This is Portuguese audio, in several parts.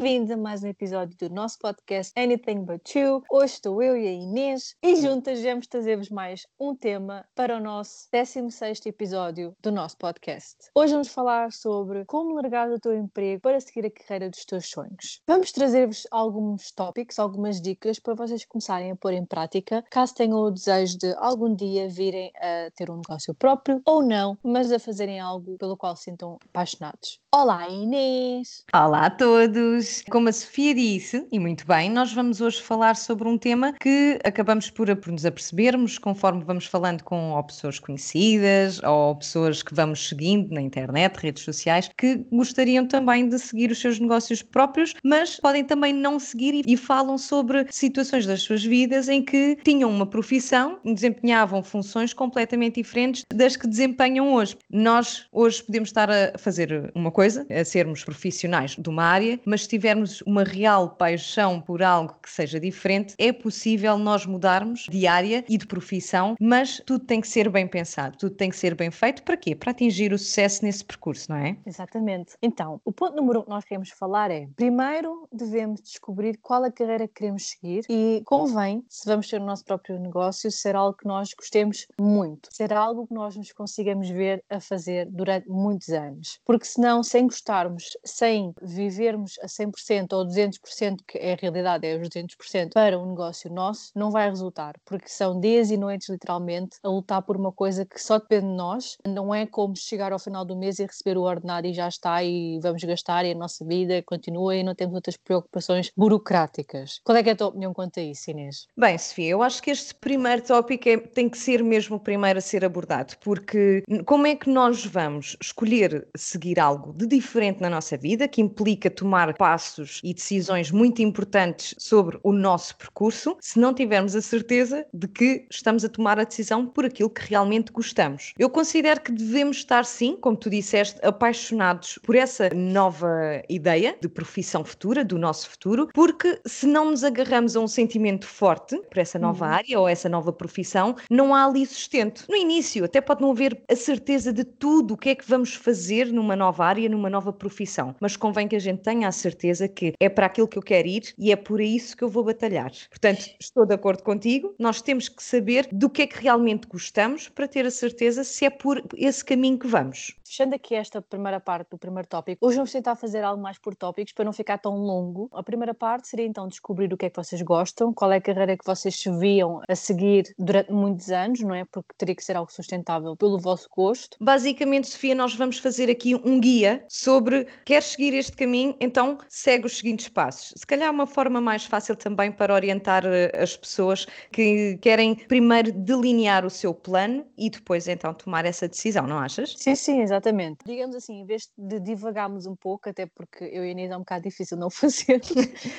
Bem-vindos a mais um episódio do nosso podcast Anything But You. Hoje estou eu e a Inês e juntas vamos trazer-vos mais um tema para o nosso 16 episódio do nosso podcast. Hoje vamos falar sobre como largar o teu emprego para seguir a carreira dos teus sonhos. Vamos trazer-vos alguns tópicos, algumas dicas para vocês começarem a pôr em prática, caso tenham o desejo de algum dia virem a ter um negócio próprio ou não, mas a fazerem algo pelo qual se sintam apaixonados. Olá Inês! Olá a todos! Como a Sofia disse, e muito bem, nós vamos hoje falar sobre um tema que acabamos por, por nos apercebermos conforme vamos falando com ou pessoas conhecidas ou pessoas que vamos seguindo na internet, redes sociais, que gostariam também de seguir os seus negócios próprios, mas podem também não seguir e falam sobre situações das suas vidas em que tinham uma profissão, desempenhavam funções completamente diferentes das que desempenham hoje. Nós hoje podemos estar a fazer uma coisa, a sermos profissionais de uma área, mas se tivermos uma real paixão por algo que seja diferente, é possível nós mudarmos de área e de profissão, mas tudo tem que ser bem pensado, tudo tem que ser bem feito. Para quê? Para atingir o sucesso nesse percurso, não é? Exatamente. Então, o ponto número um que nós queremos falar é: primeiro devemos descobrir qual a carreira que queremos seguir e convém, se vamos ter o nosso próprio negócio, ser algo que nós gostemos muito, ser algo que nós nos consigamos ver a fazer durante muitos anos, porque senão sem gostarmos, sem vivermos a 100% ou 200%, que é a realidade, é os 200% para um negócio nosso, não vai resultar, porque são dias e noites, literalmente, a lutar por uma coisa que só depende de nós. Não é como chegar ao final do mês e receber o ordenado e já está e vamos gastar e a nossa vida continua e não temos outras preocupações burocráticas. Qual é, é a tua opinião quanto a isso, Inês? Bem, Sofia, eu acho que este primeiro tópico é, tem que ser mesmo o primeiro a ser abordado, porque como é que nós vamos escolher seguir algo de diferente na nossa vida, que implica tomar passos e decisões muito importantes sobre o nosso percurso, se não tivermos a certeza de que estamos a tomar a decisão por aquilo que realmente gostamos. Eu considero que devemos estar, sim, como tu disseste, apaixonados por essa nova ideia de profissão futura, do nosso futuro, porque se não nos agarramos a um sentimento forte por essa nova uhum. área ou essa nova profissão, não há ali sustento. No início, até pode não haver a certeza de tudo o que é que vamos fazer numa nova área numa nova profissão, mas convém que a gente tenha a certeza que é para aquilo que eu quero ir e é por isso que eu vou batalhar. Portanto, estou de acordo contigo, nós temos que saber do que é que realmente gostamos para ter a certeza se é por esse caminho que vamos. Fechando aqui esta primeira parte do primeiro tópico, hoje vamos tentar fazer algo mais por tópicos para não ficar tão longo. A primeira parte seria então descobrir o que é que vocês gostam, qual é a carreira que vocês se viam a seguir durante muitos anos, não é? Porque teria que ser algo sustentável pelo vosso gosto. Basicamente, Sofia, nós vamos fazer aqui um guia sobre queres seguir este caminho, então segue os seguintes passos. Se calhar uma forma mais fácil também para orientar eh, as pessoas que querem primeiro delinear o seu plano e depois então tomar essa decisão, não achas? Sim, sim, exatamente. Digamos assim, em vez de divagarmos um pouco, até porque eu e a Inês é um bocado difícil não fazer,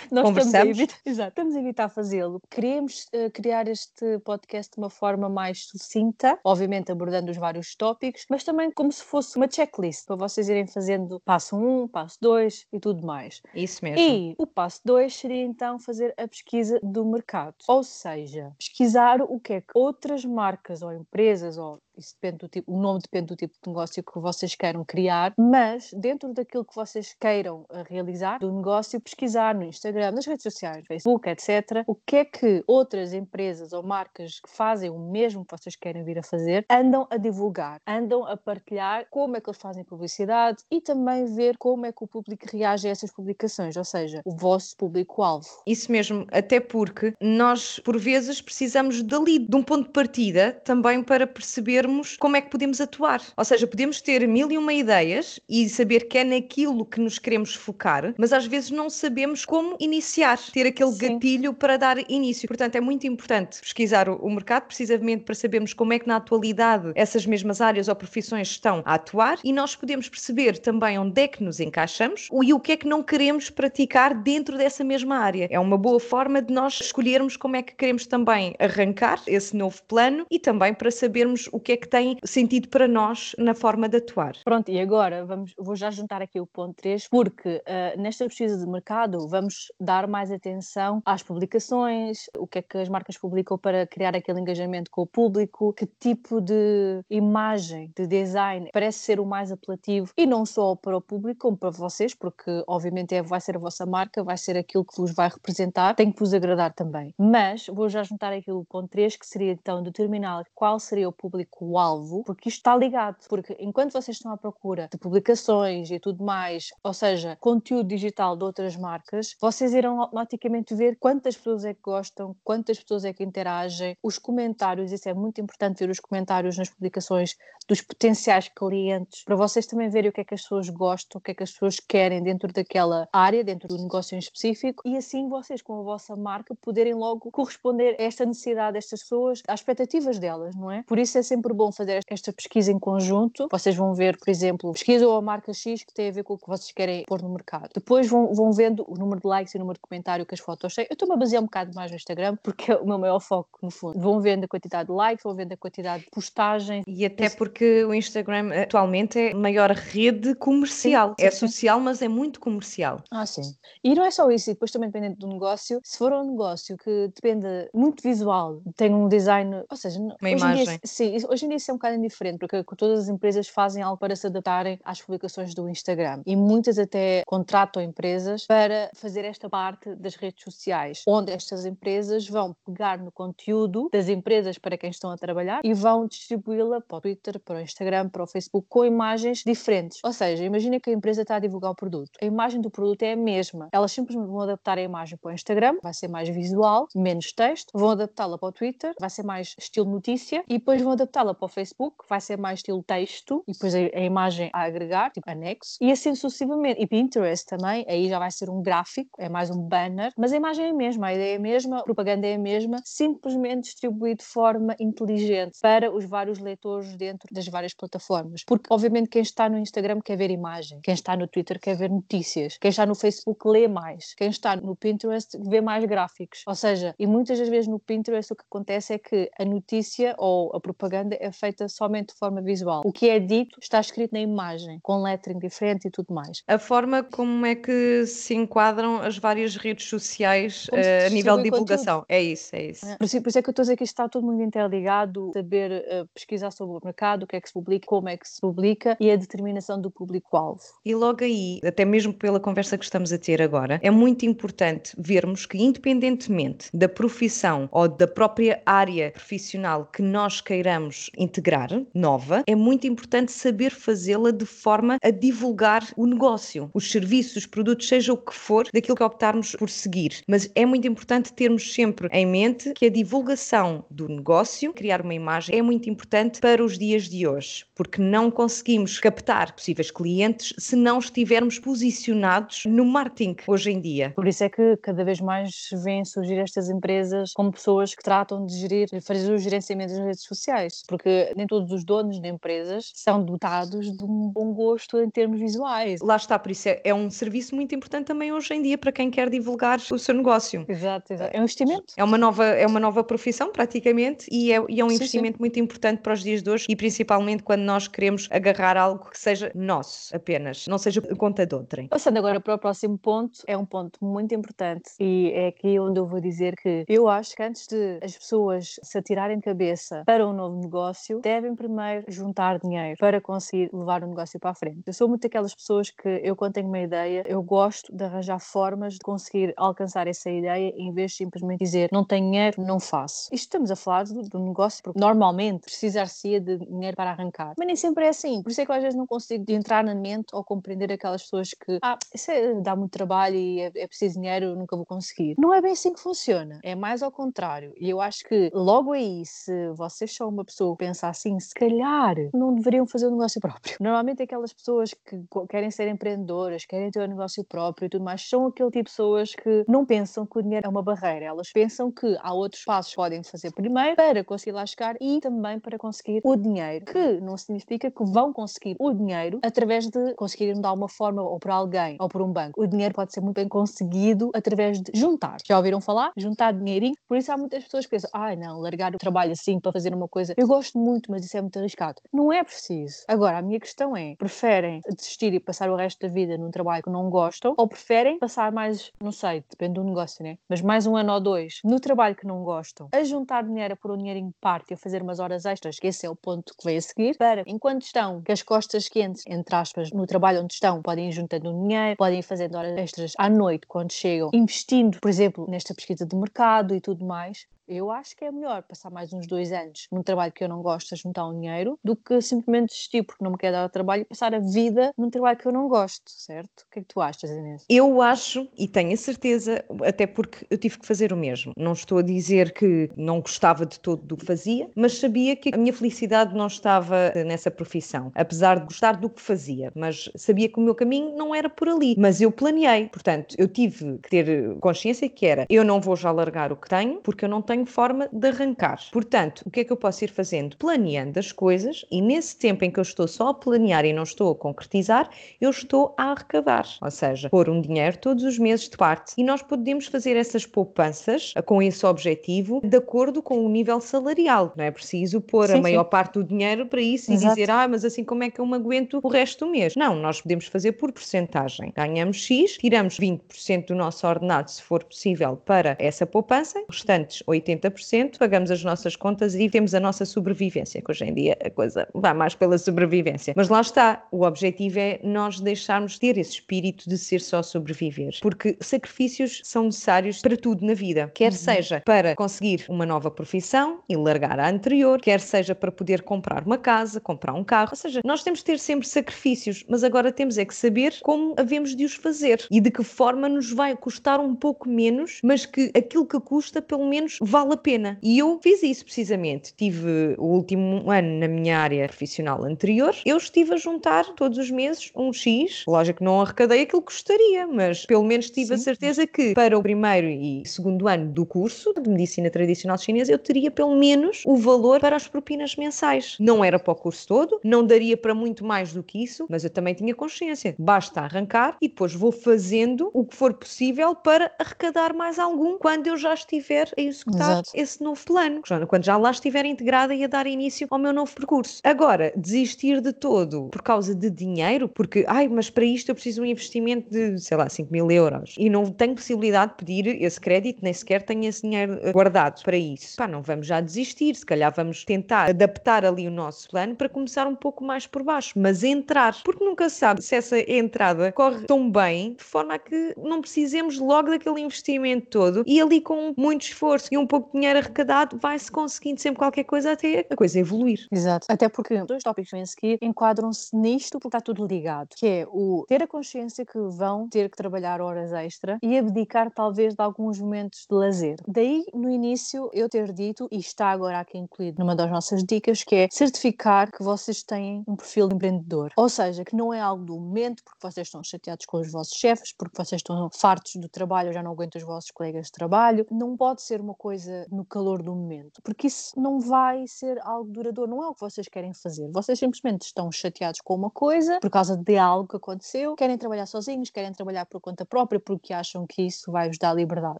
nós estamos a, evitar, exato, estamos a evitar fazê-lo. Queremos uh, criar este podcast de uma forma mais sucinta, obviamente abordando os vários tópicos, mas também como se fosse uma checklist para vocês irem fazendo passo 1, um, passo 2 e tudo mais. Isso mesmo. E o passo 2 seria então fazer a pesquisa do mercado, ou seja, pesquisar o que é que outras marcas ou empresas ou isso depende do tipo, o nome depende do tipo de negócio que vocês queiram criar, mas dentro daquilo que vocês queiram eh, realizar, do negócio, pesquisar no Instagram, nas redes sociais, Facebook, etc., o que é que outras empresas ou marcas que fazem o mesmo que vocês querem vir a fazer andam a divulgar, andam a partilhar como é que eles fazem publicidade e também ver como é que o público reage a essas publicações, ou seja, o vosso público-alvo. Isso mesmo, até porque nós, por vezes, precisamos dali, de um ponto de partida, também para perceber como é que podemos atuar. Ou seja, podemos ter mil e uma ideias e saber que é naquilo que nos queremos focar, mas às vezes não sabemos como iniciar, ter aquele Sim. gatilho para dar início. Portanto, é muito importante pesquisar o, o mercado, precisamente para sabermos como é que na atualidade essas mesmas áreas ou profissões estão a atuar e nós podemos perceber também onde é que nos encaixamos e o que é que não queremos praticar dentro dessa mesma área. É uma boa forma de nós escolhermos como é que queremos também arrancar esse novo plano e também para sabermos o que que é que tem sentido para nós na forma de atuar. Pronto, e agora vamos, vou já juntar aqui o ponto 3, porque uh, nesta pesquisa de mercado vamos dar mais atenção às publicações, o que é que as marcas publicam para criar aquele engajamento com o público, que tipo de imagem, de design parece ser o mais apelativo e não só para o público, como para vocês, porque obviamente é, vai ser a vossa marca, vai ser aquilo que vos vai representar, tem que vos agradar também. Mas vou já juntar aqui o ponto 3, que seria então determinar qual seria o público-alvo, porque isto está ligado, porque enquanto vocês estão à procura de publicações e tudo mais, ou seja, conteúdo digital de outras marcas, vocês irão automaticamente ver quantas pessoas é que gostam, quantas pessoas é que interagem, os comentários, isso é muito importante ver os comentários nas publicações dos potenciais clientes, para vocês também verem o que é que as pessoas gostam, o que é que as pessoas querem dentro daquela área, dentro do negócio em específico, e assim vocês, com a vossa marca, poderem logo corresponder a esta necessidade destas pessoas, às expectativas delas, não é? Por isso é sempre bom fazer esta pesquisa em conjunto. Vocês vão ver, por exemplo, pesquisa ou a marca X que tem a ver com o que vocês querem pôr no mercado. Depois vão, vão vendo o número de likes e o número de comentário que as fotos têm. Eu estou-me a basear um bocado mais no Instagram, porque é o meu maior foco, no fundo. Vão vendo a quantidade de likes, vão vendo a quantidade de postagens. E até porque o Instagram atualmente é a maior rede comercial. Sim, sim, é social, mas é muito comercial. Ah, sim. E não é só isso, e depois também dependendo do negócio, se for um negócio que depende muito visual, tem um design, ou seja, uma imagem. Dia, sim, hoje em dia isso é um bocado indiferente, porque todas as empresas fazem algo para se adaptarem às publicações do Instagram. E muitas até contratam empresas para fazer esta parte das redes sociais, onde estas empresas vão pegar no conteúdo das empresas para quem estão a trabalhar e vão distribuí-la para o Twitter, para o Instagram, para o Facebook, com imagens diferentes. Ou seja, imagina que a empresa está a divulgar o produto. A imagem do produto é a mesma. Elas simplesmente vão adaptar a imagem para o Instagram, vai ser mais visual, menos texto, vão adaptá-la para o Twitter, vai ser mais estilo notícia, e depois vão adaptá-la para o Facebook, vai ser mais estilo texto, e depois a, a imagem a agregar, tipo anexo, e assim sucessivamente. E Pinterest também, aí já vai ser um gráfico, é mais um banner, mas a imagem é a mesma, a ideia é a mesma, a propaganda é a mesma, simplesmente distribuído de forma inteligente para os vários leitores dentro das várias plataformas. Porque, obviamente, quem está no Instagram quer ver imagem, quem está no Twitter quer ver notícias, quem está no Facebook lê mais, quem está no Pinterest vê mais gráficos. Ou seja, e muitas das vezes no Pinterest o que acontece é que a notícia ou a propaganda é feita somente de forma visual. O que é dito está escrito na imagem, com lettering diferente e tudo mais. A forma como é que se enquadram as várias redes sociais uh, a nível de divulgação. Conteúdo. É isso, é isso. É. Por, isso, por isso é que eu estou a dizer que isto está tudo muito interligado, saber uh, pesquisar sobre o mercado, o que é que se publica, como é que se publica e a determinação do público-alvo. E logo aí, até mesmo pela conversa que estamos a ter agora, é muito importante vermos que, independentemente da profissão ou da própria área profissional que nós queiramos integrar, nova, é muito importante saber fazê-la de forma a divulgar o negócio, os serviços, os produtos, seja o que for, daquilo que optarmos por seguir. Mas é muito importante termos sempre em mente que a divulgação do negócio, criar uma imagem, é muito importante para os dias de hoje, porque não conseguimos captar possíveis clientes se não estivermos posicionados no marketing hoje em dia. Por isso é que cada vez mais vêm surgir estas empresas como pessoas que tratam de gerir, fazer o gerenciamento das redes sociais, porque nem todos os donos de empresas são dotados de um bom gosto em termos visuais. Lá está, por isso é, é um serviço muito importante também hoje em dia para quem quer divulgar o seu negócio. Exato, exato. É um investimento. É uma nova, é uma nova profissão praticamente e é, e é um sim, investimento sim. muito importante para os dias de hoje e principalmente quando nós queremos agarrar algo que seja nosso apenas, não seja conta de outrem. Passando agora para o próximo ponto, é um ponto muito importante e é aqui onde eu vou dizer que eu acho que antes de as pessoas se atirarem de cabeça para um novo negócio, devem primeiro juntar dinheiro para conseguir levar o negócio para a frente. Eu sou muito daquelas pessoas que eu quando tenho uma ideia, eu gosto de arranjar formas de conseguir alcançar essa ideia em vez de simplesmente dizer não tenho dinheiro, não faço. Isto estamos a falar do, do negócio, porque normalmente precisar-se de dinheiro para arrancar. Mas nem sempre é assim. Por isso é que eu às vezes não consigo entrar na mente ou compreender aquelas pessoas que, ah, isso é, dá muito trabalho e é, é preciso dinheiro, nunca vou conseguir. Não é bem assim que funciona. É mais ao contrário. E eu acho que logo aí, se vocês são uma pessoa pensa assim, se calhar não deveriam fazer um negócio próprio. Normalmente aquelas pessoas que querem ser empreendedoras, querem ter um negócio próprio e tudo mais, são aquele tipo de pessoas que não pensam que o dinheiro é uma barreira. Elas pensam que há outros passos que podem fazer primeiro para conseguir lá chegar e também para conseguir o dinheiro, que não significa que vão conseguir o dinheiro através de conseguirem dar uma forma ou por alguém ou por um banco. O dinheiro pode ser muito bem conseguido através de juntar. Já ouviram falar? Juntar dinheirinho. Por isso há muitas pessoas que pensam, ai ah, não, largar o trabalho assim para fazer uma coisa. Eu gosto gosto muito, mas isso é muito arriscado. Não é preciso. Agora, a minha questão é: preferem desistir e passar o resto da vida num trabalho que não gostam ou preferem passar mais, não sei, depende do negócio, né? Mas mais um ano ou dois no trabalho que não gostam, a juntar dinheiro, o dinheiro em parte e a fazer umas horas extras, que esse é o ponto que vem a seguir, para enquanto estão com as costas quentes, entre aspas, no trabalho onde estão, podem ir juntando dinheiro, podem ir fazendo horas extras à noite quando chegam, investindo, por exemplo, nesta pesquisa de mercado e tudo mais, eu acho que é melhor passar mais uns dois anos num trabalho que eu não gosto a juntar um dinheiro do que simplesmente desistir porque não me quer dar trabalho e passar a vida num trabalho que eu não gosto, certo? O que é que tu achas, Inês? Eu acho e tenho a certeza, até porque eu tive que fazer o mesmo. Não estou a dizer que não gostava de todo do que fazia, mas sabia que a minha felicidade não estava nessa profissão, apesar de gostar do que fazia, mas sabia que o meu caminho não era por ali. Mas eu planeei, portanto, eu tive que ter consciência que era eu não vou já largar o que tenho porque eu não tenho tenho forma de arrancar. Portanto, o que é que eu posso ir fazendo? Planeando as coisas e nesse tempo em que eu estou só a planear e não estou a concretizar, eu estou a arrecadar. Ou seja, pôr um dinheiro todos os meses de parte. E nós podemos fazer essas poupanças com esse objetivo de acordo com o nível salarial. Não é preciso pôr sim, a maior sim. parte do dinheiro para isso Exato. e dizer, ah, mas assim como é que eu me aguento o resto do mês? Não, nós podemos fazer por porcentagem. Ganhamos X, tiramos 20% do nosso ordenado, se for possível, para essa poupança, restantes 80 80%, pagamos as nossas contas e temos a nossa sobrevivência, que hoje em dia a coisa vai mais pela sobrevivência. Mas lá está, o objetivo é nós deixarmos ter esse espírito de ser só sobreviver, porque sacrifícios são necessários para tudo na vida, quer uhum. seja para conseguir uma nova profissão e largar a anterior, quer seja para poder comprar uma casa, comprar um carro, ou seja, nós temos de ter sempre sacrifícios, mas agora temos é que saber como havemos de os fazer e de que forma nos vai custar um pouco menos, mas que aquilo que custa pelo menos vale a pena. E eu fiz isso precisamente. Tive o último ano na minha área profissional anterior, eu estive a juntar todos os meses um X. Lógico que não arrecadei aquilo que gostaria, mas pelo menos tive Sim. a certeza que para o primeiro e segundo ano do curso de medicina tradicional chinesa eu teria pelo menos o valor para as propinas mensais. Não era para o curso todo, não daria para muito mais do que isso, mas eu também tinha consciência. Basta arrancar e depois vou fazendo o que for possível para arrecadar mais algum quando eu já estiver a executar Exato. esse novo plano, quando já lá estiver integrada e a dar início ao meu novo percurso. Agora, desistir de todo por causa de dinheiro, porque, ai, mas para isto eu preciso de um investimento de, sei lá, 5 mil euros e não tenho possibilidade de pedir esse crédito, nem sequer tenho esse dinheiro eh, guardado para isso. Pá, não vamos já desistir, se calhar vamos tentar adaptar ali o nosso plano para começar um pouco mais por baixo, mas entrar, porque nunca sabe se essa entrada corre tão bem de forma a que não precisemos logo daquele investimento todo e ali com muito esforço e um pouco dinheiro arrecadado, vai-se conseguindo sempre qualquer coisa até a coisa evoluir. Exato. Até porque dois tópicos a seguir enquadram-se nisto porque está tudo ligado, que é o ter a consciência que vão ter que trabalhar horas extra e abdicar talvez de alguns momentos de lazer. Daí, no início, eu ter dito, e está agora aqui incluído numa das nossas dicas, que é certificar que vocês têm um perfil de empreendedor. Ou seja, que não é algo do momento porque vocês estão chateados com os vossos chefes, porque vocês estão fartos do trabalho, já não aguentam os vossos colegas de trabalho. Não pode ser uma coisa coisa no calor do momento, porque isso não vai ser algo duradouro, não é o que vocês querem fazer. Vocês simplesmente estão chateados com uma coisa por causa de algo que aconteceu, querem trabalhar sozinhos, querem trabalhar por conta própria porque acham que isso vai vos dar liberdade.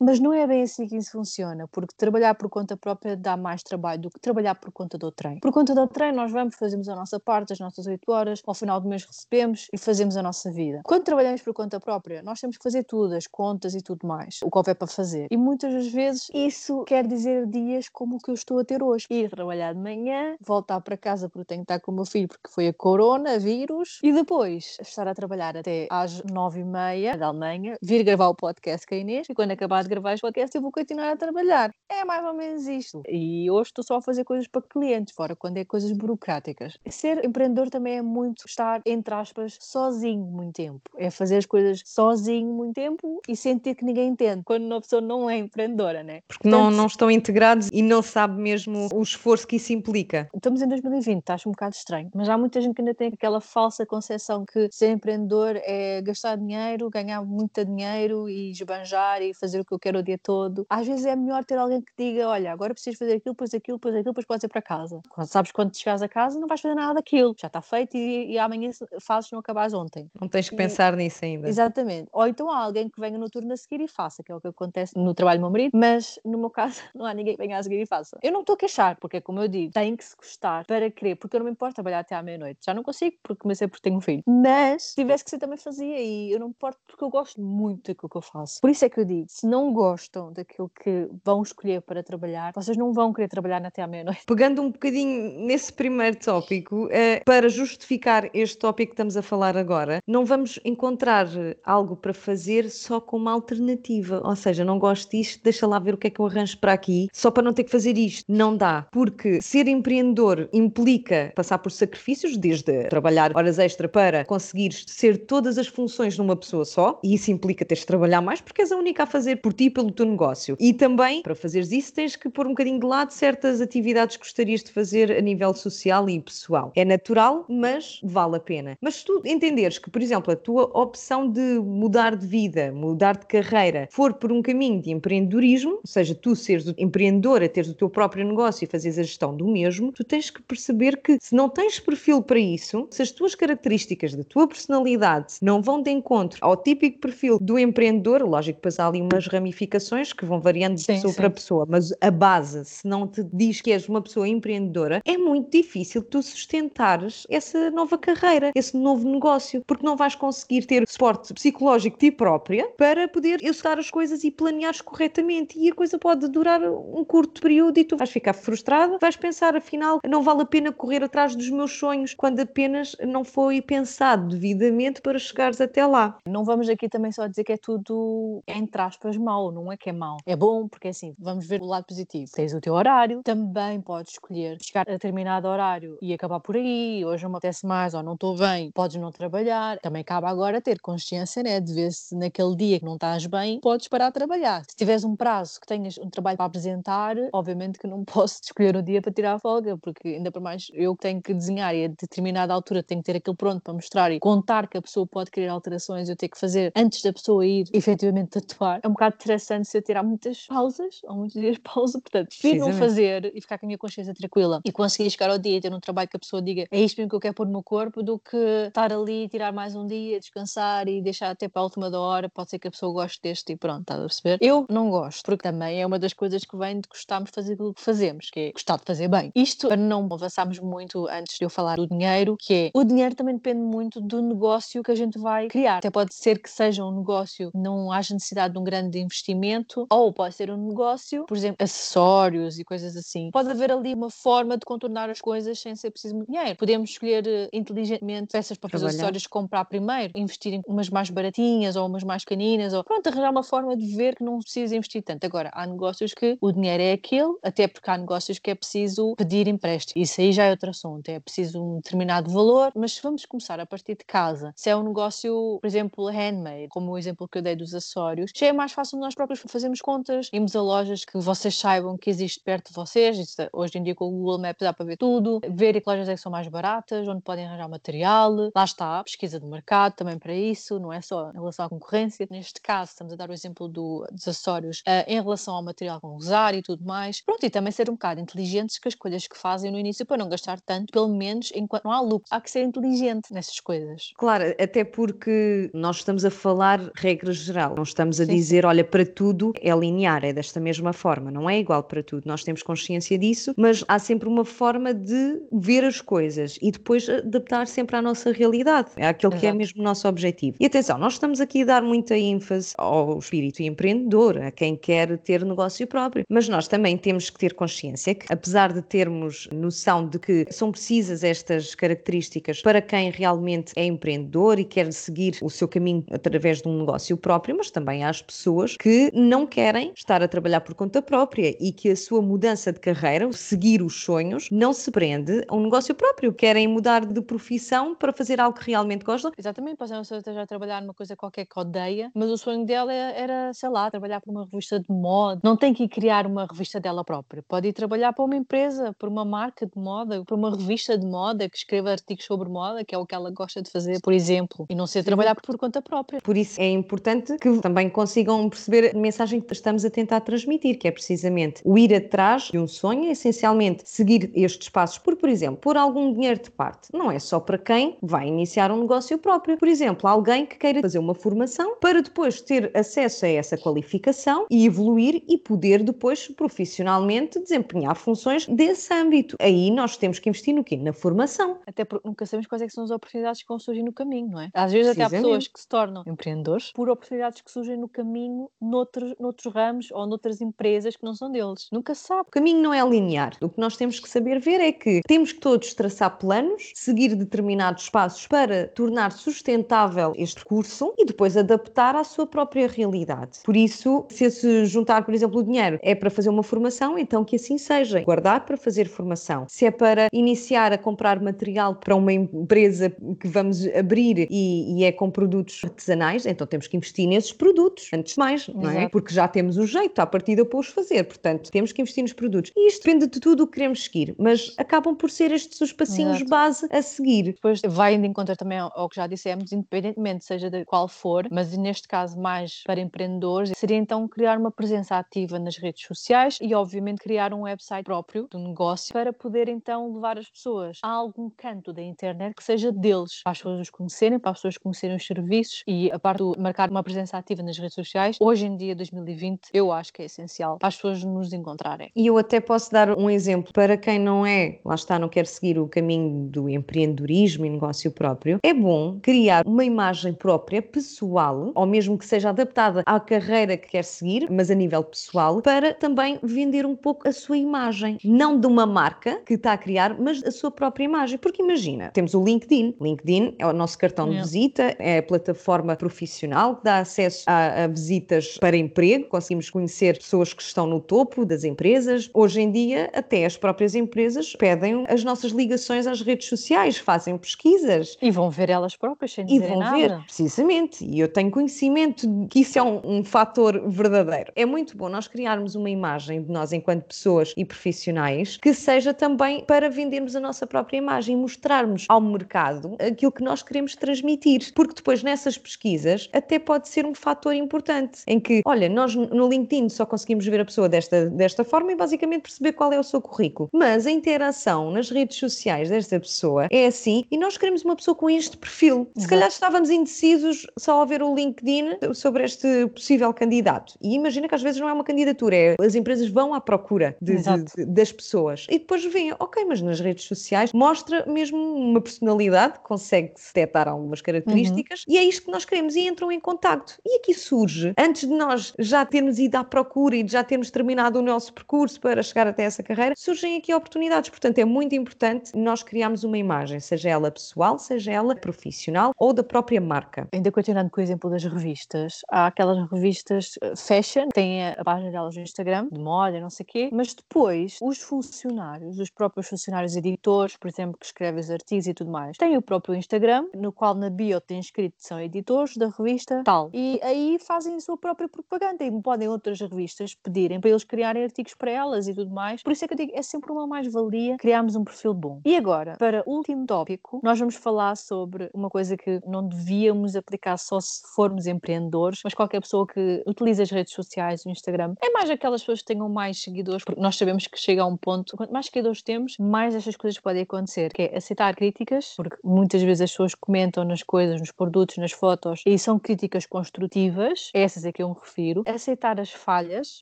Mas não é bem assim que isso funciona, porque trabalhar por conta própria dá mais trabalho do que trabalhar por conta do trem. Por conta do trem, nós vamos, fazemos a nossa parte, as nossas 8 horas, ao final do mês recebemos e fazemos a nossa vida. Quando trabalhamos por conta própria, nós temos que fazer tudo, as contas e tudo mais, o que houver para fazer. E muitas das vezes isso quer dizer dias como o que eu estou a ter hoje. Ir trabalhar de manhã, voltar para casa porque tenho que estar com o meu filho porque foi a corona, vírus, e depois estar a trabalhar até às nove e meia da Alemanha, vir gravar o podcast com a Inês, e quando acabar de gravar o podcast eu vou continuar a trabalhar. É mais ou menos isto. E hoje estou só a fazer coisas para clientes, fora quando é coisas burocráticas. Ser empreendedor também é muito estar, entre aspas, sozinho muito tempo. É fazer as coisas sozinho muito tempo e sentir que ninguém entende, quando uma pessoa não é empreendedora, né? Porque Portanto, não, não estão integrados e não sabe mesmo o esforço que isso implica. Estamos em 2020, acho um bocado estranho, mas há muita gente que ainda tem aquela falsa concepção que ser empreendedor é gastar dinheiro, ganhar muito dinheiro e esbanjar e fazer o que eu quero o dia todo. Às vezes é melhor ter alguém que diga: olha, agora precisas fazer aquilo, depois aquilo, depois aquilo, depois podes ir para casa. Quando sabes quando chegares a casa, não vais fazer nada daquilo, já está feito e, e amanhã fazes não acabares ontem. Não tens que e, pensar nisso ainda. Exatamente. Ou então há alguém que venha no turno a seguir e faça, que é o que acontece no trabalho do meu marido, mas meu caso, não há ninguém que venha a seguir e faça. Eu não estou a queixar, porque como eu digo, tem que se gostar para querer, porque eu não me importo trabalhar até à meia-noite. Já não consigo, porque comecei porque tenho um filho. Mas, se tivesse que ser, também fazia e eu não me importo porque eu gosto muito daquilo que eu faço. Por isso é que eu digo, se não gostam daquilo que vão escolher para trabalhar, vocês não vão querer trabalhar até à meia-noite. Pegando um bocadinho nesse primeiro tópico, uh, para justificar este tópico que estamos a falar agora, não vamos encontrar algo para fazer só como alternativa. Ou seja, não gosto disto, deixa lá ver o que é que eu arranjo para aqui, só para não ter que fazer isto. Não dá, porque ser empreendedor implica passar por sacrifícios, desde trabalhar horas extra para conseguir ser todas as funções numa pessoa só, e isso implica teres de trabalhar mais porque és a única a fazer por ti pelo teu negócio. E também, para fazeres isso, tens que pôr um bocadinho de lado certas atividades que gostarias de fazer a nível social e pessoal. É natural, mas vale a pena. Mas se tu entenderes que, por exemplo, a tua opção de mudar de vida, mudar de carreira, for por um caminho de empreendedorismo, ou seja, tu seres empreendedora, teres o teu próprio negócio e fazeres a gestão do mesmo, tu tens que perceber que se não tens perfil para isso, se as tuas características da tua personalidade não vão de encontro ao típico perfil do empreendedor, lógico que depois há ali umas ramificações que vão variando de sim, pessoa sim. para pessoa, mas a base, se não te diz que és uma pessoa empreendedora, é muito difícil tu sustentares essa nova carreira, esse novo negócio, porque não vais conseguir ter suporte psicológico de ti própria para poder executar as coisas e planeares corretamente. E a coisa pode durar um curto período e tu vais ficar frustrada, vais pensar, afinal, não vale a pena correr atrás dos meus sonhos quando apenas não foi pensado devidamente para chegares até lá. Não vamos aqui também só dizer que é tudo, entre aspas, mau, não é que é mau. É bom porque assim, vamos ver o lado positivo. Tens o teu horário, também podes escolher chegar a determinado horário e acabar por aí. Hoje não me apetece mais ou não estou bem, podes não trabalhar. Também cabe agora ter consciência, né, de ver se naquele dia que não estás bem, podes parar de trabalhar. Se tiveres um prazo que tenhas um trabalho para apresentar, obviamente que não posso escolher o dia para tirar a folga, porque ainda por mais eu tenho que desenhar e a determinada altura tenho que ter aquilo pronto para mostrar e contar que a pessoa pode querer alterações, eu tenho que fazer antes da pessoa ir efetivamente tatuar. É um bocado interessante se eu tirar muitas pausas, ou muitos dias de pausa, portanto, prefiro não fazer e ficar com a minha consciência tranquila e conseguir chegar ao dia e ter um trabalho que a pessoa diga é isto mesmo que eu quero pôr no meu corpo, do que estar ali, tirar mais um dia, descansar e deixar até para a última da hora, pode ser que a pessoa goste deste e pronto, estás a perceber? Eu não gosto, porque também é uma das coisas que vem de gostarmos de fazer aquilo que fazemos, que é gostar de fazer bem. Isto para não avançarmos muito antes de eu falar do dinheiro, que é o dinheiro também depende muito do negócio que a gente vai criar. Até pode ser que seja um negócio, não haja necessidade de um grande investimento, ou pode ser um negócio, por exemplo, acessórios e coisas assim. Pode haver ali uma forma de contornar as coisas sem ser preciso muito dinheiro. Podemos escolher eh, inteligentemente peças para fazer acessórios comprar primeiro, investir em umas mais baratinhas ou umas mais pequeninas, ou pronto, arranjar uma forma de ver que não precisa investir tanto. Agora, há negócios que o dinheiro é aquele, até porque há negócios que é preciso pedir empréstimo. Isso aí já é outro assunto, é preciso um determinado valor, mas vamos começar a partir de casa, se é um negócio, por exemplo, handmade, como o exemplo que eu dei dos acessórios, já é mais fácil nós próprios fazermos contas, irmos a lojas que vocês saibam que existe perto de vocês, isso, hoje em dia com o Google Maps dá para ver tudo, ver que lojas é que são mais baratas, onde podem arranjar material, lá está, pesquisa de mercado também para isso, não é só em relação à concorrência. Neste caso, estamos a dar o exemplo do, dos acessórios uh, em relação ao material vão usar e tudo mais. Pronto, e também ser um bocado inteligentes com as escolhas que fazem no início para não gastar tanto, pelo menos enquanto não há lucro. Há que ser inteligente nessas coisas. Claro, até porque nós estamos a falar regra geral, não estamos a sim, dizer, olha, para tudo é linear, é desta mesma forma, não é igual para tudo. Nós temos consciência disso, mas há sempre uma forma de ver as coisas e depois adaptar sempre à nossa realidade. É aquilo que é mesmo o nosso objetivo. E atenção, nós estamos aqui a dar muita ênfase ao espírito empreendedor, a quem quer ter negócio próprio, mas nós também temos que ter consciência que, apesar de termos noção de que são precisas estas características para quem realmente é empreendedor e quer seguir o seu caminho através de um negócio próprio, mas também há as pessoas que não querem estar a trabalhar por conta própria e que a sua mudança de carreira, seguir os sonhos, não se prende a um negócio próprio. Querem mudar de profissão para fazer algo que realmente gostam. Exatamente, pode ser uma pessoa esteja a trabalhar numa coisa qualquer que odeia, mas o sonho dela era, sei lá, trabalhar para uma revista de moda. Não tem que ir criar uma revista dela própria. Pode ir trabalhar para uma empresa, para uma marca de moda, para uma revista de moda que escreva artigos sobre moda, que é o que ela gosta de fazer, por exemplo, e não ser trabalhar por conta própria. Por isso é importante que também consigam perceber a mensagem que estamos a tentar transmitir, que é precisamente o ir atrás de um sonho, essencialmente seguir estes passos, por, por exemplo, por algum dinheiro de parte. Não é só para quem vai iniciar um negócio próprio. Por exemplo, alguém que queira fazer uma formação para depois ter acesso a essa qualificação e evoluir e poder depois profissionalmente desempenhar funções desse âmbito. Aí nós temos que investir no quê? Na formação. Até porque nunca sabemos quais é são as oportunidades que vão surgir no caminho, não é? Às vezes até há pessoas que se tornam empreendedores por oportunidades que surgem no caminho noutros, noutros ramos ou noutras empresas que não são deles. Nunca se sabe. O caminho não é linear. O que nós temos que saber ver é que temos que todos traçar planos, seguir determinados passos para tornar sustentável este curso e depois adaptar à sua própria realidade. Por isso, se se juntar, por exemplo, o dinheiro é para fazer uma formação, então que assim seja. Guardar para fazer formação. Se é para iniciar a comprar material para uma empresa que vamos abrir e, e é com produtos artesanais, então temos que investir nesses produtos, antes de mais, não é? Porque já temos o jeito à partida para os fazer, portanto, temos que investir nos produtos. E isto depende de tudo o que queremos seguir, mas acabam por ser estes os passinhos Exato. base a seguir. Depois vai de encontro também ao que já dissemos, independentemente seja de qual for, mas neste caso mais para empreendedores, seria então criar uma presença ativa nas redes sociais e, obviamente, criar um website próprio do negócio para poder então levar as pessoas a algum canto da internet que seja deles, para as pessoas os conhecerem, para as pessoas conhecerem os serviços e a parte de marcar uma presença ativa nas redes sociais, hoje em dia, 2020, eu acho que é essencial para as pessoas nos encontrarem. E eu até posso dar um exemplo para quem não é, lá está, não quer seguir o caminho do empreendedorismo e negócio próprio, é bom criar uma imagem própria, pessoal, ou mesmo que seja adaptada à carreira que quer seguir, mas a nível pessoal, para também vender um pouco a sua imagem. Não de uma marca que está a criar, mas a sua própria imagem. Porque imagina, temos o LinkedIn. LinkedIn é o nosso cartão de visita, é a plataforma profissional que dá acesso a, a visitas para emprego, conseguimos conhecer pessoas que estão no topo das empresas. Hoje em dia, até as próprias empresas pedem as nossas ligações às redes sociais, fazem pesquisas. E vão ver elas próprias sem dizer nada. E vão ver, precisamente. E eu tenho conhecimento de que isso é um, um fator verdadeiro. É muito bom nós criarmos uma imagem de nós enquanto pessoas e profissionais que seja também para vendermos a nossa própria imagem mostrarmos ao mercado aquilo que nós queremos transmitir. Porque depois nessas pesquisas até pode ser um fator importante em que, olha, nós no LinkedIn só conseguimos ver a pessoa desta, desta forma e basicamente perceber qual é o seu currículo. Mas a interação nas redes sociais desta pessoa é assim e nós queremos uma pessoa com este perfil. Se calhar estávamos indecisos só ao ver o LinkedIn sobre este possível candidato. E imagina que às vezes não é uma candidatura, é, as empresas vão à procura de, de, das pessoas e depois veem, ok, mas nas redes sociais mostra mesmo uma personalidade, consegue-se detectar algumas características uhum. e é isto que nós queremos e entram em contacto. E aqui surge, antes de nós já termos ido à procura e de já termos terminado o nosso percurso para chegar até essa carreira, surgem aqui oportunidades. Portanto, é muito importante nós criarmos uma imagem, seja ela pessoal, seja ela profissional ou da própria marca. Ainda continuando com o exemplo das revistas, há aquelas revistas eh, fashion, têm a página delas no Instagram, de moda, não sei o quê, mas depois os funcionários, os próprios funcionários editores, por exemplo, que escrevem os artigos e tudo mais, têm o próprio Instagram, no qual na bio tem escrito que são editores da revista tal. E aí fazem a sua própria propaganda e podem outras revistas pedirem para eles criarem artigos para elas e tudo mais. Por isso é que eu digo, é sempre uma mais-valia criarmos um perfil bom. E agora, para o último tópico, nós vamos falar sobre uma coisa que não devíamos aplicar só se formos empreendedores, mas qualquer pessoa que utiliza as redes sociais, o Instagram, é mais aquelas pessoas que tenham mais seguidores, porque nós sabemos que chega a um ponto, quanto mais seguidores temos, mais estas coisas podem acontecer, que é aceitar críticas, porque muitas vezes as pessoas comentam nas coisas, nos produtos, nas fotos, e são críticas construtivas, essas é que eu me refiro, aceitar as falhas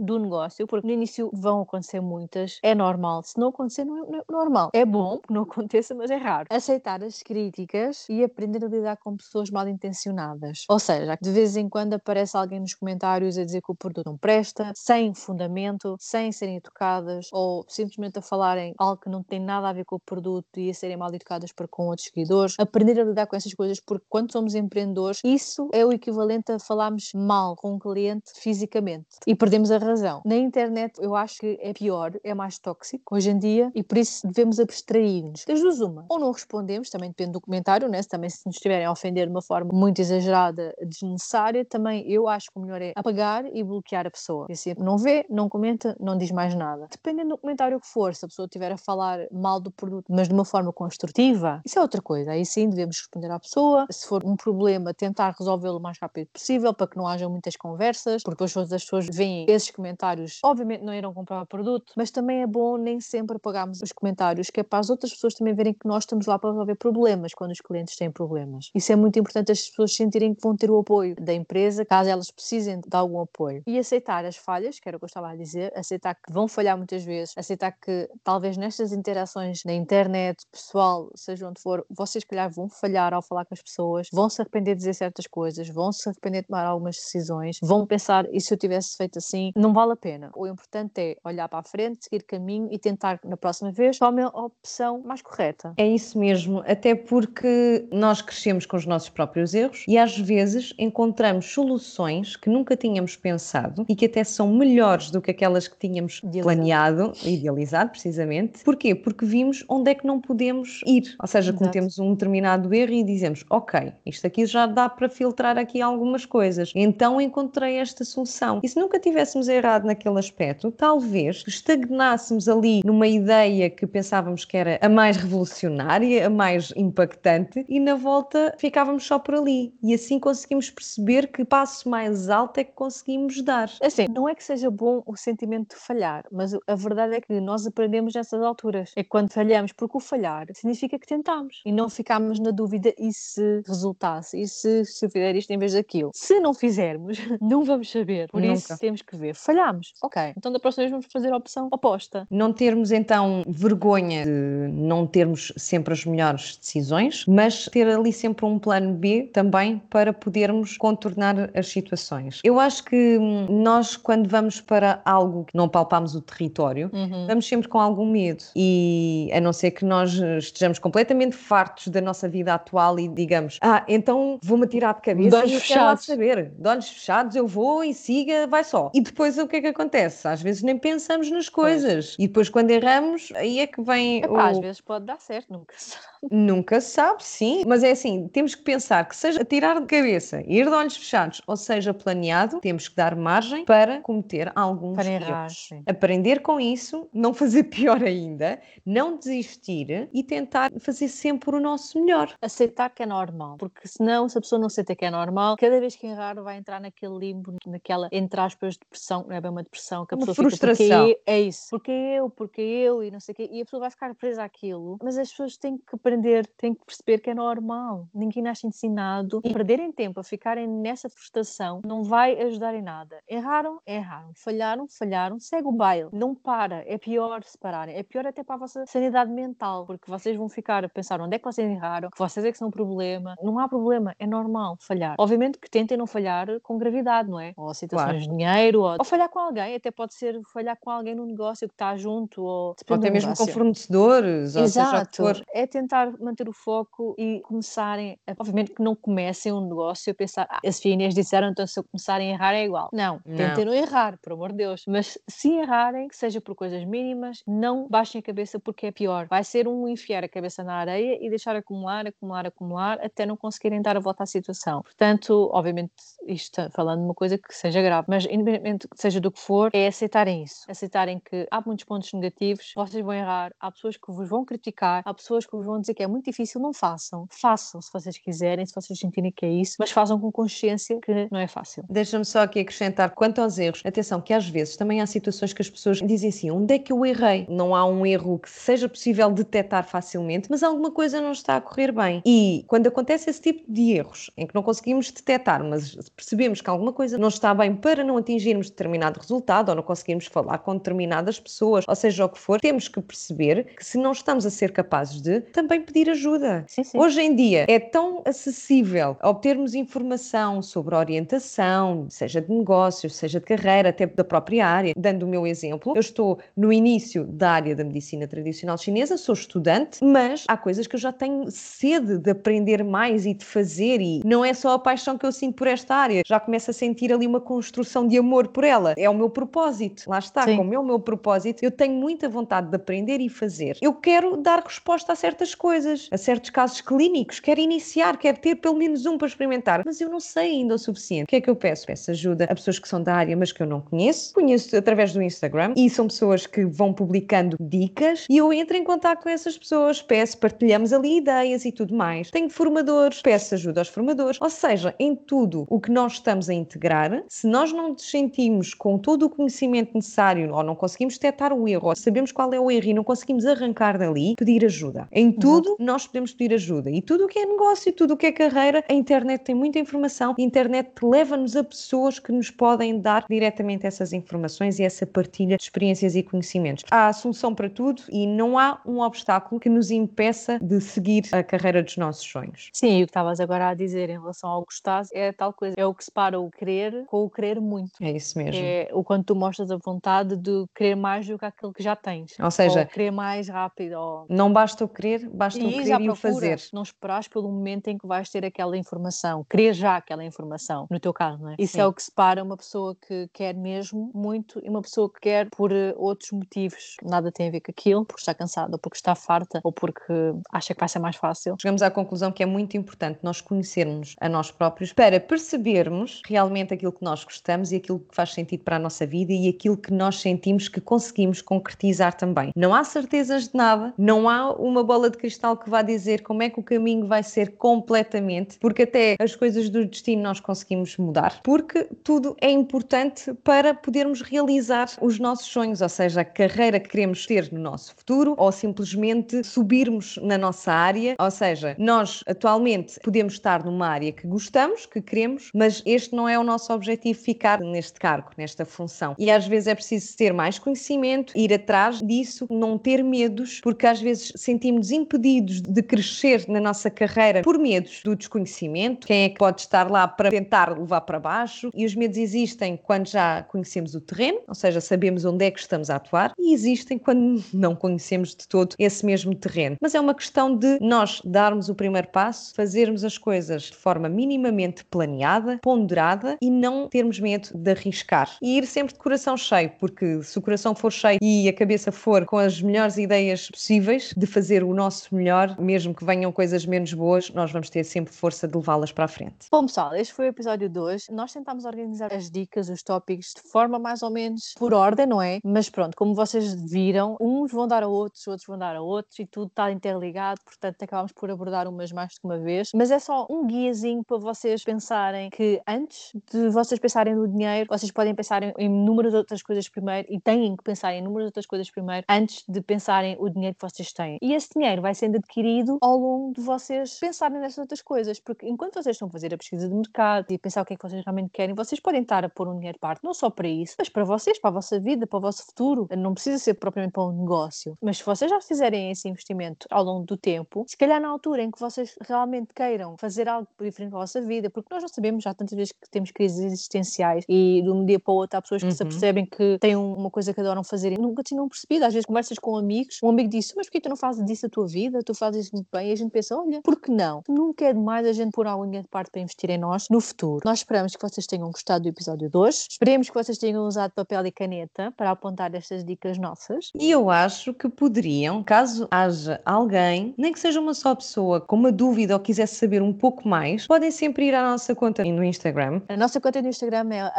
do negócio, porque no início vão acontecer muitas, é normal, se não acontecer não é, normal, é bom que não aconteça, mas é raro. Aceitar as críticas e aprender a lidar com pessoas mal intencionadas, ou seja, de vez em quando aparece alguém nos comentários a dizer que o produto não presta, sem fundamento, sem serem educadas, ou simplesmente a falarem algo que não tem nada a ver com o produto e a serem mal educadas para com outros seguidores, aprender a lidar com essas coisas, porque quando somos empreendedores, isso é o equivalente a falarmos mal com um cliente fisicamente e perdemos a razão. Na internet, eu acho que é pior, é mais tóxico hoje em dia e por isso devemos abstrair-nos. Das duas, uma. Ou não respondemos, também depende do comentário, né? se também se nos estiverem a ofender de uma forma muito exagerada, desnecessária, também eu acho que o melhor é apagar e bloquear a pessoa. Assim, não vê, não comenta, não diz mais nada. Dependendo do comentário que for, se a pessoa estiver a falar mal do produto, mas de uma forma construtiva, isso é outra coisa. Aí sim devemos responder à pessoa. Se for um problema, tentar resolvê-lo o mais rápido possível para que não haja muitas conversas, porque depois as pessoas veem esses comentários, obviamente não irão comprar o produto, mas também é bom nem sempre apagarmos os comentários, que é para as outras pessoas também verem que nós estamos lá para resolver problemas quando os clientes têm problemas. Isso é muito importante as pessoas sentirem que vão ter o apoio da empresa caso elas precisem de algum apoio. E aceitar as que era o que eu estava a dizer, aceitar que vão falhar muitas vezes, aceitar que talvez nestas interações na internet, pessoal, seja onde for, vocês, calhar, vão falhar ao falar com as pessoas, vão se arrepender de dizer certas coisas, vão se arrepender de tomar algumas decisões, vão pensar, e se eu tivesse feito assim, não vale a pena. O importante é olhar para a frente, seguir caminho e tentar, na próxima vez, tomar a opção mais correta. É isso mesmo, até porque nós crescemos com os nossos próprios erros e às vezes encontramos soluções que nunca tínhamos pensado e que até são melhores do que aquelas que tínhamos Idealizado. planeado, idealizado precisamente. Porquê? Porque vimos onde é que não podemos ir. Ou seja, Exato. cometemos um determinado erro e dizemos, ok, isto aqui já dá para filtrar aqui algumas coisas. Então encontrei esta solução. E se nunca tivéssemos errado naquele aspecto, talvez estagnássemos ali numa ideia que pensávamos que era a mais revolucionária, a mais impactante, e na volta ficávamos só por ali. E assim conseguimos perceber que passo mais alto é que conseguimos dar. Assim, não é que seja bom o sentimento de falhar, mas a verdade é que nós aprendemos nessas alturas. É quando falhamos, porque o falhar significa que tentámos e não ficámos na dúvida e se resultasse, e se, se eu fizer isto em vez daquilo. Se não fizermos, não vamos saber. Por Nunca. isso temos que ver. Falhamos. Ok. Então da próxima vez vamos fazer a opção oposta. Não termos então vergonha de não termos sempre as melhores decisões, mas ter ali sempre um plano B também para podermos contornar as situações. Eu acho que nós, quando vamos para algo que não palpamos o território, uhum. vamos sempre com algum medo. E a não ser que nós estejamos completamente fartos da nossa vida atual e digamos, ah, então vou-me tirar de cabeça de olhos fechados. saber. De olhos fechados, eu vou e siga, vai só. E depois o que é que acontece? Às vezes nem pensamos nas coisas. Pois. E depois quando erramos, aí é que vem Epá, o... Às vezes pode dar certo, nunca se sabe. Nunca se sabe, sim. Mas é assim, temos que pensar que seja tirar de cabeça, ir de olhos fechados, ou seja, planeado, temos que dar margem para cometer alguns para erros. Aprender com isso, não fazer pior ainda, não desistir e tentar fazer sempre o nosso melhor. Aceitar que é normal, porque senão, se a pessoa não aceita que é normal, cada vez que errar vai entrar naquele limbo, naquela, entre aspas, depressão, não é bem uma depressão, que a uma pessoa frustração. fica, é isso, porque eu, porque eu, e não sei o quê, e a pessoa vai ficar presa àquilo, mas as pessoas têm que aprender, têm que perceber que é normal, ninguém nasce ensinado, e perderem tempo a ficarem nessa frustração não vai ajudar em nada. Erraram, erraram, falharam, falharam, segue o baile, não para, é pior se pararem, é pior até para a vossa sanidade mental, porque vocês vão ficar a pensar onde é que vocês erraram, que vocês é que são o problema, não há problema, é normal falhar. Obviamente que tentem não falhar com gravidade, não é? Ou situações claro. de dinheiro, ou, ou, falhar com alguém, até pode ser falhar com alguém no negócio que está junto, ou, até mesmo com fornecedores, Exato. ou seja, é tentar manter o foco e começarem, a, obviamente que não comecem um negócio a pensar, ah, as Inês disseram, então se eu começarem a errar é igual. Não, não, tentem não errar, por amor de Deus. Mas se errarem, que seja por coisas mínimas, não baixem a cabeça porque é pior. Vai ser um enfiar a cabeça na areia e deixar acumular, acumular, acumular, até não conseguirem dar a volta à situação. Portanto, obviamente, isto falando de uma coisa que seja grave, mas independentemente seja do que for, é aceitarem isso. Aceitarem que há muitos pontos negativos, vocês vão errar, há pessoas que vos vão criticar, há pessoas que vos vão dizer que é muito difícil, não façam. Façam se vocês quiserem, se vocês sentirem que é isso, mas façam com consciência que não é fácil. Deixa-me só aqui acrescentar quanto aos erros. Atenção, que às vezes também há situações que as pessoas dizem assim: onde é que eu errei? Não há um erro que seja possível detectar facilmente, mas alguma coisa não está a correr bem. E quando acontece esse tipo de erros, em que não conseguimos detectar, mas percebemos que alguma coisa não está bem para não atingirmos determinado resultado ou não conseguirmos falar com determinadas pessoas, ou seja o que for, temos que perceber que se não estamos a ser capazes de, também pedir ajuda. Sim, sim. Hoje em dia é tão acessível obtermos informação sobre orientação, seja de negócios, seja de carreira, até da própria área. Dando o meu exemplo, eu estou no início da área da medicina tradicional chinesa, sou estudante, mas há coisas que eu já tenho sede de aprender mais e de fazer, e não é só a paixão que eu sinto por esta área, já começo a sentir ali uma construção de amor por ela. É o meu propósito. Lá está, Sim. como é o meu propósito, eu tenho muita vontade de aprender e fazer. Eu quero dar resposta a certas coisas, a certos casos clínicos, quero iniciar, quero ter pelo menos um para experimentar, mas eu não sei ainda o suficiente. O que é que eu peço? Peço ajuda a pessoas que são da área, mas que eu não conheço. Conheço através do Instagram e são pessoas que vão publicando dicas e eu entro em contato com essas pessoas, peço, partilhamos ali ideias e tudo mais. Tenho formadores, peço ajuda aos formadores, ou seja, em tudo o que nós estamos a integrar, se nós não nos sentimos com todo o conhecimento necessário ou não conseguimos detectar o erro, ou sabemos qual é o erro e não conseguimos arrancar dali, pedir ajuda. Em tudo, uhum. nós podemos pedir ajuda. E tudo o que é negócio, tudo o que é carreira, a internet tem muita informação, a internet leva-nos a pessoas que nos podem dar diretamente essas informações e essa partilha de experiências e conhecimentos. Há solução para tudo e não há um obstáculo que nos impeça de seguir a carreira dos nossos sonhos. Sim, e o que estavas agora a dizer em relação ao gostar é tal coisa, é o que separa o querer com o querer muito. É isso mesmo. É o quanto tu mostras a vontade de querer mais do que aquilo que já tens. Ou seja, ou querer mais rápido. Ou... Não basta o querer, basta e o querer e o fazer. Não esperares pelo momento em que vais ter aquela informação, querer já aquela informação, no teu caso, não é? Isso Sim. é o que separa uma pessoa que quer mesmo muito e uma pessoa que quer por uh, outros motivos. Nada tem a ver com aquilo, porque está cansada, ou porque está farta, ou porque acha que vai ser mais fácil. Chegamos à conclusão que é muito importante nós conhecermos a nós próprios para percebermos realmente aquilo que nós gostamos e aquilo que faz sentido para a nossa vida e aquilo que nós sentimos que conseguimos concretizar também. Não há certezas de nada, não há uma bola de cristal que vá dizer como é que o caminho vai ser completamente, porque até as coisas do destino nós conseguimos mudar, porque tudo é importante para podermos realizar os nossos sonhos, ou seja, a carreira que queremos ter no nosso futuro ou simplesmente subirmos na nossa área, ou seja, nós atualmente podemos estar numa área que gostamos, que queremos, mas este não é o nosso objetivo ficar neste cargo, nesta função. E às vezes é preciso ter mais conhecimento, ir atrás disso, não ter medos, porque às vezes sentimos impedidos de crescer na nossa carreira por medos do desconhecimento. Quem é que pode estar lá para tentar levar para baixo? E os medos existem quando já conhecemos o terreno, ou seja, sabemos onde é que estamos a atuar, e existem quando não conhecemos de todo esse mesmo terreno. Mas é uma questão de nós darmos o primeiro passo, fazermos as coisas de forma minimamente planeada, ponderada e não termos medo de arriscar. E ir sempre de coração cheio, porque se o coração for cheio e a cabeça for com as melhores ideias possíveis de fazer o nosso melhor, mesmo que venham coisas menos boas, nós vamos ter sempre força de levá-las para a frente. Bom, pessoal, este foi o episódio 2. Nós tentámos organizar as dicas, os tópicos de forma mais ou menos por ordem, não é? Mas pronto, como vocês viram, uns vão dar a outros, outros vão dar a outros e tudo está interligado, portanto acabamos por abordar umas mais de uma vez. Mas é só um guiazinho para vocês pensarem que antes de vocês pensarem no dinheiro, vocês podem pensar em inúmeras outras coisas primeiro e têm que pensar em inúmeras outras coisas primeiro antes de pensarem o dinheiro que vocês têm. E esse dinheiro vai sendo adquirido ao longo de vocês pensarem nessas outras coisas, porque enquanto vocês estão a fazer a pesquisa de mercado e pensar o que é que vocês realmente querem, vocês podem estar a pôr um dinheiro de parte, não só para isso, mas para vocês, para a vossa vida, para o vosso futuro. Não precisa ser propriamente para um negócio. Mas se vocês já fizerem esse investimento ao longo do tempo, se calhar na altura em que vocês realmente queiram fazer algo diferente para a vossa vida, porque nós não sabemos já tantas vezes que temos crises existenciais e de um dia para o outro há pessoas que Uhum. se apercebem que têm um- uma coisa que adoram fazer e nunca tinham percebido. Às vezes conversas com amigos, um amigo disse, mas porquê tu não fazes disso a tua vida? Tu fazes isso muito bem. E a gente pensa, olha, por que não? Nunca é demais a gente pôr algo de parte para investir em nós no futuro. Nós esperamos que vocês tenham gostado do episódio 2. Esperemos que vocês tenham usado papel e caneta para apontar estas dicas nossas. E eu acho que poderiam, caso haja alguém, nem que seja uma só pessoa, com uma dúvida ou quisesse saber um pouco mais, podem sempre ir à nossa conta no Instagram A nossa conta no Instagram é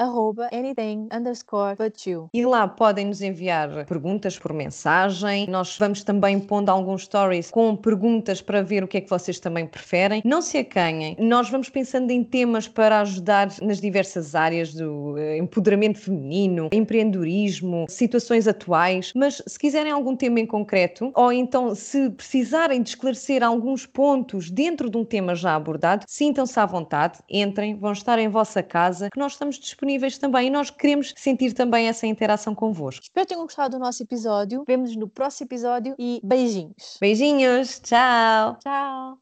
anything underscore but you. e lá podem nos enviar perguntas por mensagem. Nós vamos também pondo alguns stories com perguntas para ver o que é que vocês também preferem. Não se acanhem, nós vamos pensando em temas para ajudar nas diversas áreas do eh, empoderamento feminino, empreendedorismo, situações atuais, mas se quiserem algum tema em concreto, ou então se precisarem de esclarecer alguns pontos dentro de um tema já abordado, sintam-se à vontade, entrem, vão estar em vossa casa, que nós estamos disponíveis também e nós queremos sentir também essa interação convosco. Espero que tenham gostado do nosso episódio. Vemo-nos no próximo episódio e beijinhos. Beijinhos, tchau! Tchau!